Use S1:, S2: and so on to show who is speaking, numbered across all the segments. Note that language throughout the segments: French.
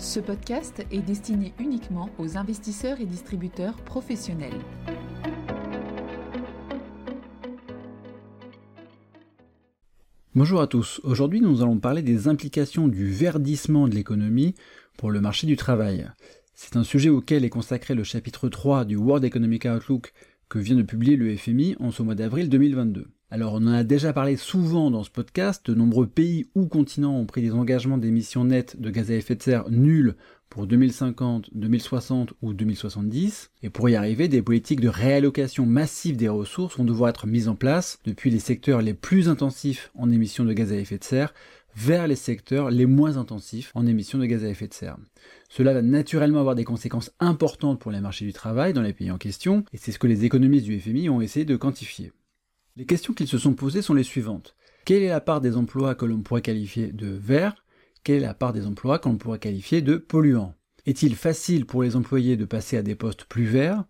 S1: Ce podcast est destiné uniquement aux investisseurs et distributeurs professionnels.
S2: Bonjour à tous, aujourd'hui nous allons parler des implications du verdissement de l'économie pour le marché du travail. C'est un sujet auquel est consacré le chapitre 3 du World Economic Outlook que vient de publier le FMI en ce mois d'avril 2022. Alors on en a déjà parlé souvent dans ce podcast, de nombreux pays ou continents ont pris des engagements d'émissions nettes de gaz à effet de serre nuls pour 2050, 2060 ou 2070, et pour y arriver, des politiques de réallocation massive des ressources vont devoir être mises en place depuis les secteurs les plus intensifs en émissions de gaz à effet de serre vers les secteurs les moins intensifs en émissions de gaz à effet de serre. Cela va naturellement avoir des conséquences importantes pour les marchés du travail dans les pays en question, et c'est ce que les économistes du FMI ont essayé de quantifier. Les questions qu'ils se sont posées sont les suivantes. Quelle est la part des emplois que l'on pourrait qualifier de verts? Quelle est la part des emplois que l'on pourrait qualifier de polluants? Est-il facile pour les employés de passer à des postes plus verts?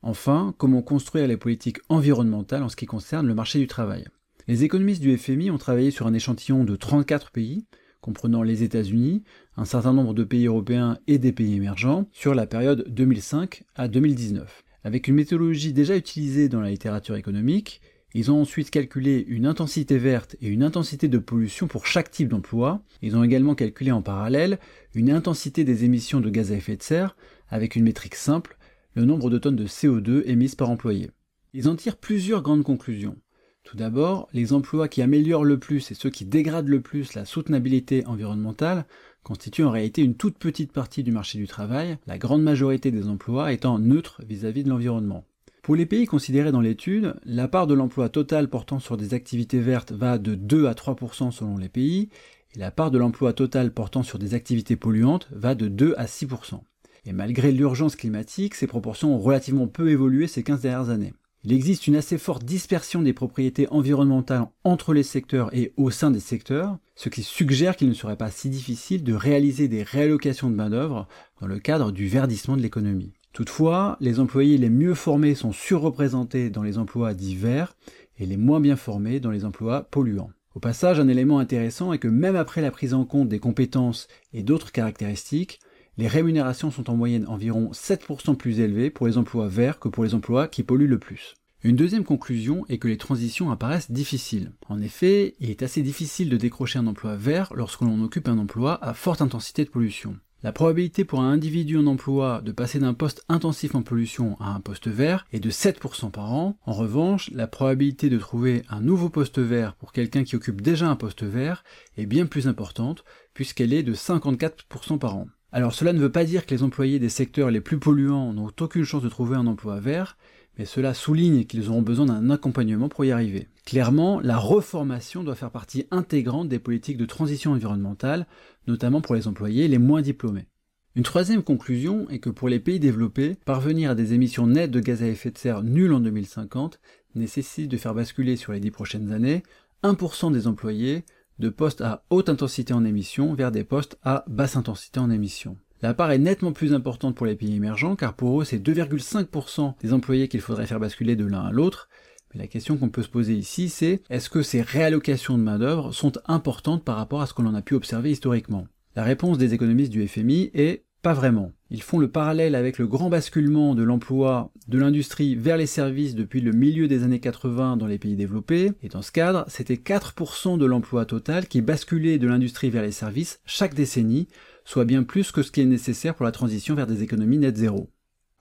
S2: Enfin, comment construire les politiques environnementales en ce qui concerne le marché du travail? Les économistes du FMI ont travaillé sur un échantillon de 34 pays, comprenant les États-Unis, un certain nombre de pays européens et des pays émergents, sur la période 2005 à 2019. Avec une méthodologie déjà utilisée dans la littérature économique, ils ont ensuite calculé une intensité verte et une intensité de pollution pour chaque type d'emploi. Ils ont également calculé en parallèle une intensité des émissions de gaz à effet de serre avec une métrique simple, le nombre de tonnes de CO2 émises par employé. Ils en tirent plusieurs grandes conclusions. Tout d'abord, les emplois qui améliorent le plus et ceux qui dégradent le plus la soutenabilité environnementale constituent en réalité une toute petite partie du marché du travail, la grande majorité des emplois étant neutres vis-à-vis -vis de l'environnement. Pour les pays considérés dans l'étude, la part de l'emploi total portant sur des activités vertes va de 2 à 3% selon les pays, et la part de l'emploi total portant sur des activités polluantes va de 2 à 6%. Et malgré l'urgence climatique, ces proportions ont relativement peu évolué ces 15 dernières années. Il existe une assez forte dispersion des propriétés environnementales entre les secteurs et au sein des secteurs, ce qui suggère qu'il ne serait pas si difficile de réaliser des réallocations de main-d'œuvre dans le cadre du verdissement de l'économie. Toutefois, les employés les mieux formés sont surreprésentés dans les emplois dits verts et les moins bien formés dans les emplois polluants. Au passage, un élément intéressant est que même après la prise en compte des compétences et d'autres caractéristiques, les rémunérations sont en moyenne environ 7% plus élevées pour les emplois verts que pour les emplois qui polluent le plus. Une deuxième conclusion est que les transitions apparaissent difficiles. En effet, il est assez difficile de décrocher un emploi vert lorsque l'on occupe un emploi à forte intensité de pollution. La probabilité pour un individu en emploi de passer d'un poste intensif en pollution à un poste vert est de 7% par an. En revanche, la probabilité de trouver un nouveau poste vert pour quelqu'un qui occupe déjà un poste vert est bien plus importante, puisqu'elle est de 54% par an. Alors cela ne veut pas dire que les employés des secteurs les plus polluants n'ont aucune chance de trouver un emploi vert, mais cela souligne qu'ils auront besoin d'un accompagnement pour y arriver. Clairement, la reformation doit faire partie intégrante des politiques de transition environnementale, notamment pour les employés les moins diplômés. Une troisième conclusion est que pour les pays développés, parvenir à des émissions nettes de gaz à effet de serre nulles en 2050 nécessite de faire basculer sur les dix prochaines années 1% des employés de postes à haute intensité en émissions vers des postes à basse intensité en émissions. La part est nettement plus importante pour les pays émergents, car pour eux, c'est 2,5% des employés qu'il faudrait faire basculer de l'un à l'autre. Mais la question qu'on peut se poser ici, c'est est-ce que ces réallocations de main-d'œuvre sont importantes par rapport à ce que l'on a pu observer historiquement? La réponse des économistes du FMI est pas vraiment. Ils font le parallèle avec le grand basculement de l'emploi de l'industrie vers les services depuis le milieu des années 80 dans les pays développés, et dans ce cadre, c'était 4% de l'emploi total qui basculait de l'industrie vers les services chaque décennie, soit bien plus que ce qui est nécessaire pour la transition vers des économies net zéro.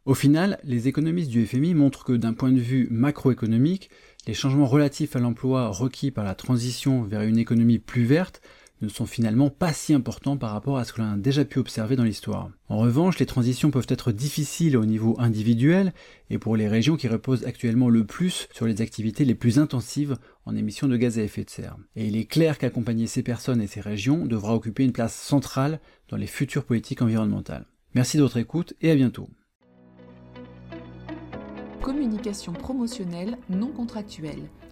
S2: Au final, les économistes du FMI montrent que d'un point de vue macroéconomique, les changements relatifs à l'emploi requis par la transition vers une économie plus verte ne sont finalement pas si importants par rapport à ce que l'on a déjà pu observer dans l'histoire. En revanche, les transitions peuvent être difficiles au niveau individuel et pour les régions qui reposent actuellement le plus sur les activités les plus intensives en émissions de gaz à effet de serre. Et il est clair qu'accompagner ces personnes et ces régions devra occuper une place centrale dans les futures politiques environnementales. Merci de votre écoute et à bientôt.
S1: Communication promotionnelle non contractuelle